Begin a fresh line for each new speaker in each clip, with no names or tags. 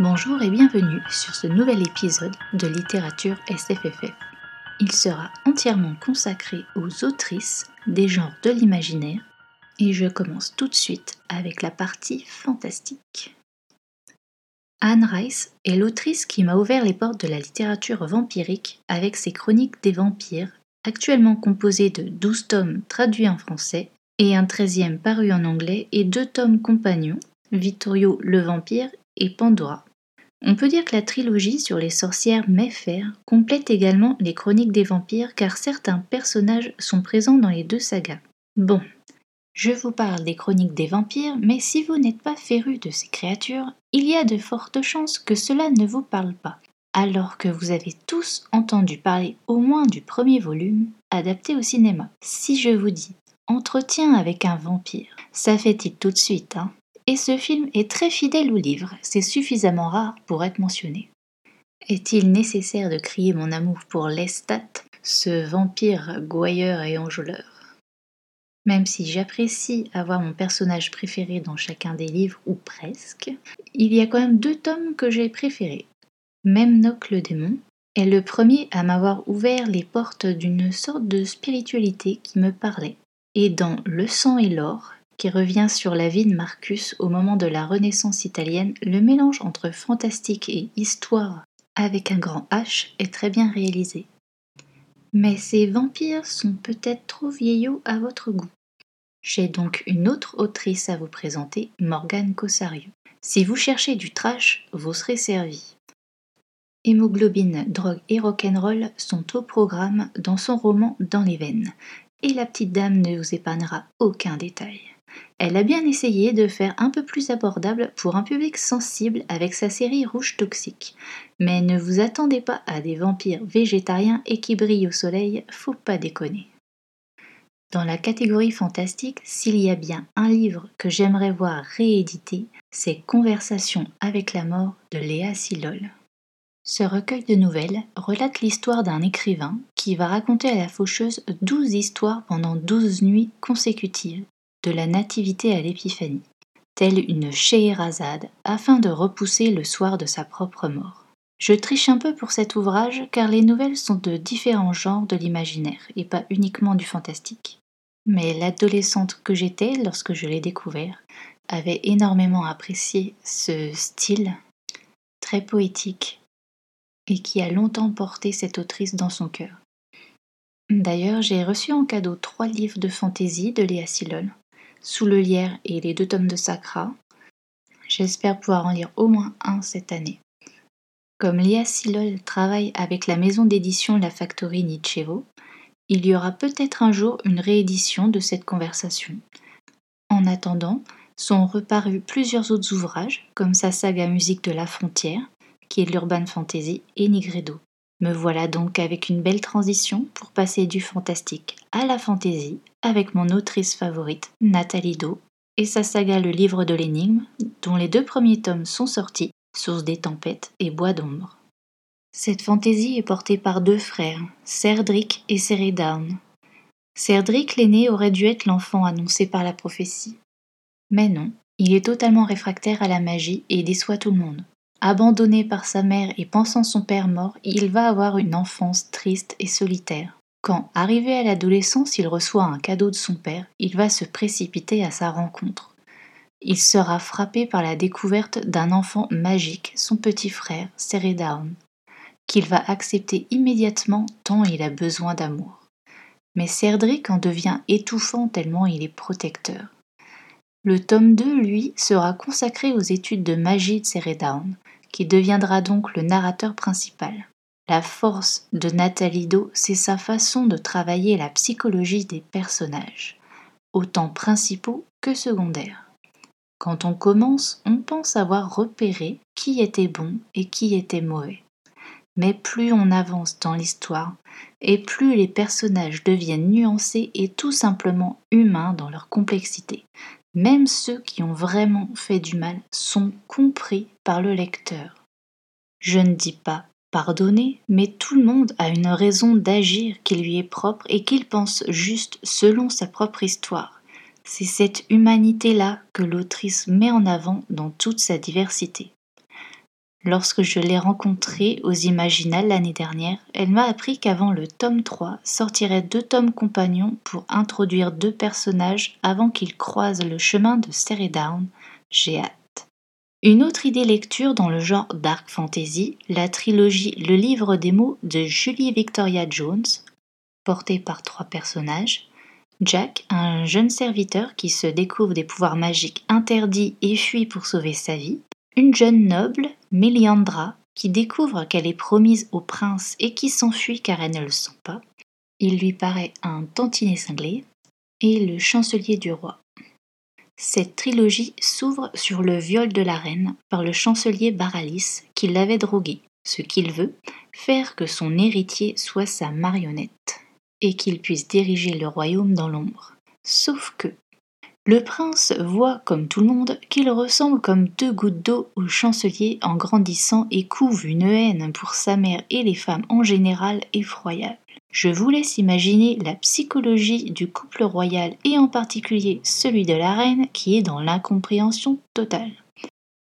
Bonjour et bienvenue sur ce nouvel épisode de Littérature SFFF. Il sera entièrement consacré aux autrices des genres de l'imaginaire et je commence tout de suite avec la partie fantastique. Anne Rice est l'autrice qui m'a ouvert les portes de la littérature vampirique avec ses chroniques des vampires, actuellement composées de 12 tomes traduits en français et un 13e paru en anglais et deux tomes compagnons, Vittorio le vampire et Pandora. On peut dire que la trilogie sur les sorcières Mayfair complète également les chroniques des vampires car certains personnages sont présents dans les deux sagas. Bon, je vous parle des chroniques des vampires, mais si vous n'êtes pas féru de ces créatures, il y a de fortes chances que cela ne vous parle pas, alors que vous avez tous entendu parler au moins du premier volume adapté au cinéma. Si je vous dis Entretien avec un vampire, ça fait-il tout de suite, hein? Et ce film est très fidèle au livre, c'est suffisamment rare pour être mentionné. Est-il nécessaire de crier mon amour pour Lestat, ce vampire gouailleur et enjôleur? Même si j'apprécie avoir mon personnage préféré dans chacun des livres, ou presque, il y a quand même deux tomes que j'ai préférés. Memnoc le démon est le premier à m'avoir ouvert les portes d'une sorte de spiritualité qui me parlait. Et dans Le sang et l'or, qui revient sur la vie de Marcus au moment de la Renaissance italienne, le mélange entre fantastique et histoire avec un grand H est très bien réalisé. Mais ces vampires sont peut-être trop vieillots à votre goût. J'ai donc une autre autrice à vous présenter, Morgane Cossario. Si vous cherchez du trash, vous serez servi. Hémoglobine, drogue et rock'n'roll sont au programme dans son roman Dans les veines, et la petite dame ne vous épargnera aucun détail. Elle a bien essayé de faire un peu plus abordable pour un public sensible avec sa série Rouge Toxique. Mais ne vous attendez pas à des vampires végétariens et qui brillent au soleil, faut pas déconner. Dans la catégorie fantastique, s'il y a bien un livre que j'aimerais voir réédité, c'est Conversation avec la mort de Léa Silol. Ce recueil de nouvelles relate l'histoire d'un écrivain qui va raconter à la faucheuse 12 histoires pendant 12 nuits consécutives de la Nativité à l'Épiphanie, telle une Scheherazade, afin de repousser le soir de sa propre mort. Je triche un peu pour cet ouvrage car les nouvelles sont de différents genres de l'imaginaire et pas uniquement du fantastique. Mais l'adolescente que j'étais lorsque je l'ai découvert avait énormément apprécié ce style très poétique et qui a longtemps porté cette autrice dans son cœur. D'ailleurs, j'ai reçu en cadeau trois livres de fantaisie de Léa Silol, sous le lierre et les deux tomes de Sacra. J'espère pouvoir en lire au moins un cette année. Comme Lia Silol travaille avec la maison d'édition La Factory Nietzschevo, il y aura peut-être un jour une réédition de cette conversation. En attendant, sont reparus plusieurs autres ouvrages, comme sa saga Musique de la frontière, qui est l'urban fantasy, et Nigredo. Me voilà donc avec une belle transition pour passer du fantastique à la fantaisie avec mon autrice favorite, Nathalie Do, et sa saga Le livre de l'énigme, dont les deux premiers tomes sont sortis, Source des tempêtes et Bois d'ombre. Cette fantaisie est portée par deux frères, Cerdric et Ceridown. Cerdric l'aîné aurait dû être l'enfant annoncé par la prophétie. Mais non, il est totalement réfractaire à la magie et déçoit tout le monde. Abandonné par sa mère et pensant son père mort, il va avoir une enfance triste et solitaire. Quand, arrivé à l'adolescence, il reçoit un cadeau de son père, il va se précipiter à sa rencontre. Il sera frappé par la découverte d'un enfant magique, son petit frère, Seredown, qu'il va accepter immédiatement tant il a besoin d'amour. Mais Cerdric en devient étouffant tellement il est protecteur. Le tome 2, lui, sera consacré aux études de magie de Seredown, qui deviendra donc le narrateur principal. La force de Nathalie Do, c'est sa façon de travailler la psychologie des personnages, autant principaux que secondaires. Quand on commence, on pense avoir repéré qui était bon et qui était mauvais. Mais plus on avance dans l'histoire, et plus les personnages deviennent nuancés et tout simplement humains dans leur complexité, même ceux qui ont vraiment fait du mal sont compris par le lecteur. Je ne dis pas pardonner, mais tout le monde a une raison d'agir qui lui est propre et qu'il pense juste selon sa propre histoire. C'est cette humanité-là que l'autrice met en avant dans toute sa diversité. Lorsque je l'ai rencontrée aux Imaginales l'année dernière, elle m'a appris qu'avant le tome 3 sortiraient deux tomes compagnons pour introduire deux personnages avant qu'ils croisent le chemin de Down. J'ai hâte. Une autre idée lecture dans le genre dark fantasy, la trilogie Le livre des mots de Julie Victoria Jones, portée par trois personnages. Jack, un jeune serviteur qui se découvre des pouvoirs magiques interdits et fuit pour sauver sa vie. Une jeune noble, Méliandra, qui découvre qu'elle est promise au prince et qui s'enfuit car elle ne le sent pas. Il lui paraît un tantinet cinglé. Et le chancelier du roi. Cette trilogie s'ouvre sur le viol de la reine par le chancelier Baralis qui l'avait droguée, ce qu'il veut, faire que son héritier soit sa marionnette et qu'il puisse diriger le royaume dans l'ombre. Sauf que le prince voit, comme tout le monde, qu'il ressemble comme deux gouttes d'eau au chancelier en grandissant et couve une haine pour sa mère et les femmes en général effroyable. Je vous laisse imaginer la psychologie du couple royal et en particulier celui de la reine qui est dans l'incompréhension totale.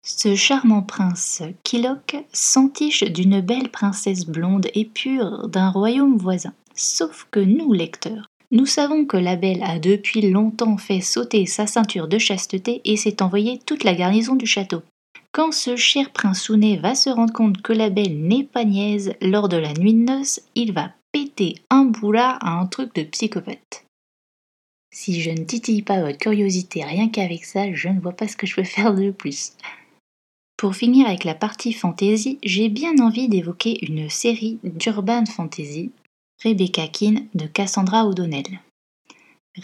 Ce charmant prince Kilok s'entiche d'une belle princesse blonde et pure d'un royaume voisin. Sauf que nous, lecteurs, nous savons que la belle a depuis longtemps fait sauter sa ceinture de chasteté et s'est envoyé toute la garnison du château. Quand ce cher prince Sounet va se rendre compte que la belle n'est pas niaise lors de la nuit de noces, il va péter un boulard à un truc de psychopathe. Si je ne titille pas votre curiosité rien qu'avec ça, je ne vois pas ce que je peux faire de plus. Pour finir avec la partie fantasy, j'ai bien envie d'évoquer une série d'urban fantasy Rebecca Keane de Cassandra O'Donnell.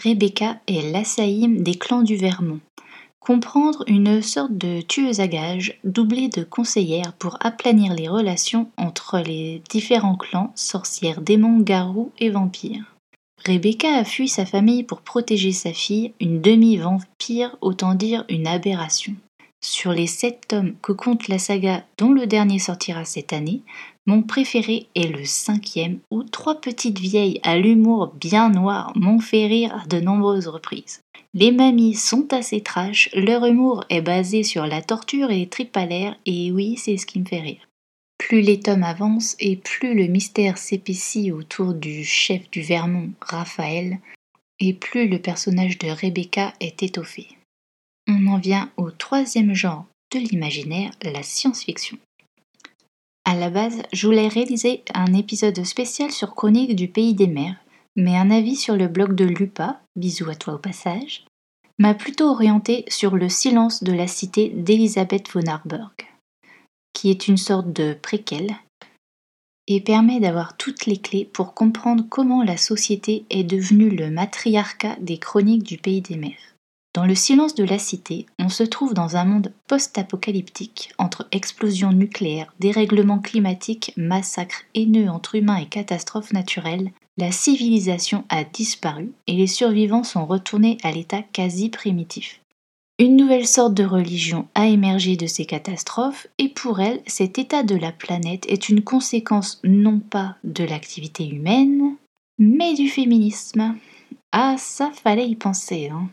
Rebecca est l'assaïm des clans du Vermont. Comprendre une sorte de tueuse à gages doublée de conseillère pour aplanir les relations entre les différents clans, sorcières, démons, garous et vampires. Rebecca a fui sa famille pour protéger sa fille, une demi-vampire, autant dire une aberration. Sur les sept tomes que compte la saga dont le dernier sortira cette année, mon préféré est le cinquième où trois petites vieilles à l'humour bien noir m'ont fait rire à de nombreuses reprises. Les mamies sont assez trash, leur humour est basé sur la torture et les et oui c'est ce qui me fait rire. Plus les tomes avancent et plus le mystère s'épaissit autour du chef du Vermont, Raphaël, et plus le personnage de Rebecca est étoffé on en vient au troisième genre de l'imaginaire, la science-fiction. À la base, je voulais réaliser un épisode spécial sur Chronique du pays des mers, mais un avis sur le blog de Lupa, bisous à toi au passage, m'a plutôt orienté sur le silence de la cité d'Elisabeth von Arburg, qui est une sorte de préquel et permet d'avoir toutes les clés pour comprendre comment la société est devenue le matriarcat des chroniques du pays des mers. Dans le silence de la cité, on se trouve dans un monde post-apocalyptique entre explosions nucléaires, dérèglements climatiques, massacres haineux entre humains et catastrophes naturelles. La civilisation a disparu et les survivants sont retournés à l'état quasi primitif. Une nouvelle sorte de religion a émergé de ces catastrophes et pour elle, cet état de la planète est une conséquence non pas de l'activité humaine, mais du féminisme. Ah, ça fallait y penser, hein.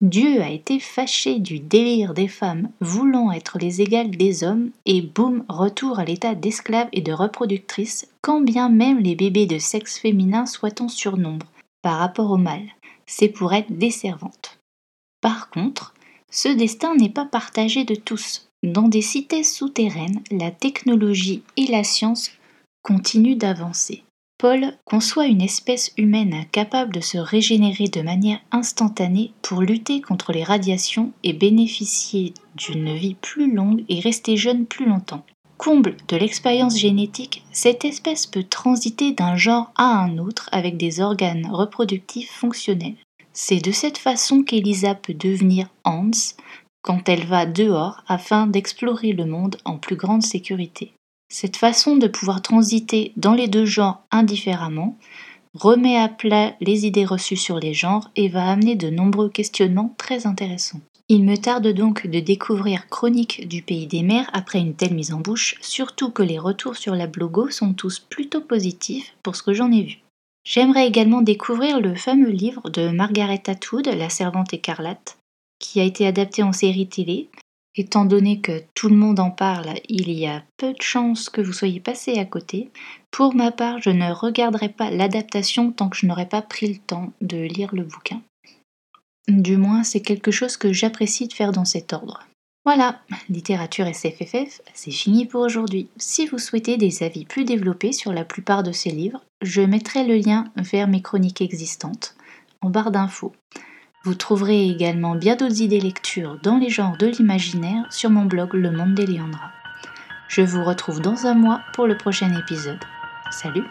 Dieu a été fâché du délire des femmes voulant être les égales des hommes et boum, retour à l'état d'esclave et de reproductrice, quand bien même les bébés de sexe féminin soient en surnombre par rapport au mâle. C'est pour être des servantes. Par contre, ce destin n'est pas partagé de tous. Dans des cités souterraines, la technologie et la science continuent d'avancer. Paul conçoit une espèce humaine capable de se régénérer de manière instantanée pour lutter contre les radiations et bénéficier d'une vie plus longue et rester jeune plus longtemps. Comble de l'expérience génétique, cette espèce peut transiter d'un genre à un autre avec des organes reproductifs fonctionnels. C'est de cette façon qu'Elisa peut devenir Hans quand elle va dehors afin d'explorer le monde en plus grande sécurité. Cette façon de pouvoir transiter dans les deux genres indifféremment remet à plat les idées reçues sur les genres et va amener de nombreux questionnements très intéressants. Il me tarde donc de découvrir Chronique du pays des mers après une telle mise en bouche, surtout que les retours sur la blogo sont tous plutôt positifs pour ce que j'en ai vu. J'aimerais également découvrir le fameux livre de Margaret Atwood, La servante écarlate, qui a été adapté en série télé Étant donné que tout le monde en parle, il y a peu de chances que vous soyez passé à côté. Pour ma part, je ne regarderai pas l'adaptation tant que je n'aurai pas pris le temps de lire le bouquin. Du moins, c'est quelque chose que j'apprécie de faire dans cet ordre. Voilà, littérature SFFF, c'est fini pour aujourd'hui. Si vous souhaitez des avis plus développés sur la plupart de ces livres, je mettrai le lien vers mes chroniques existantes en barre d'infos. Vous trouverez également bien d'autres idées lectures dans les genres de l'imaginaire sur mon blog Le Monde des Léandra. Je vous retrouve dans un mois pour le prochain épisode. Salut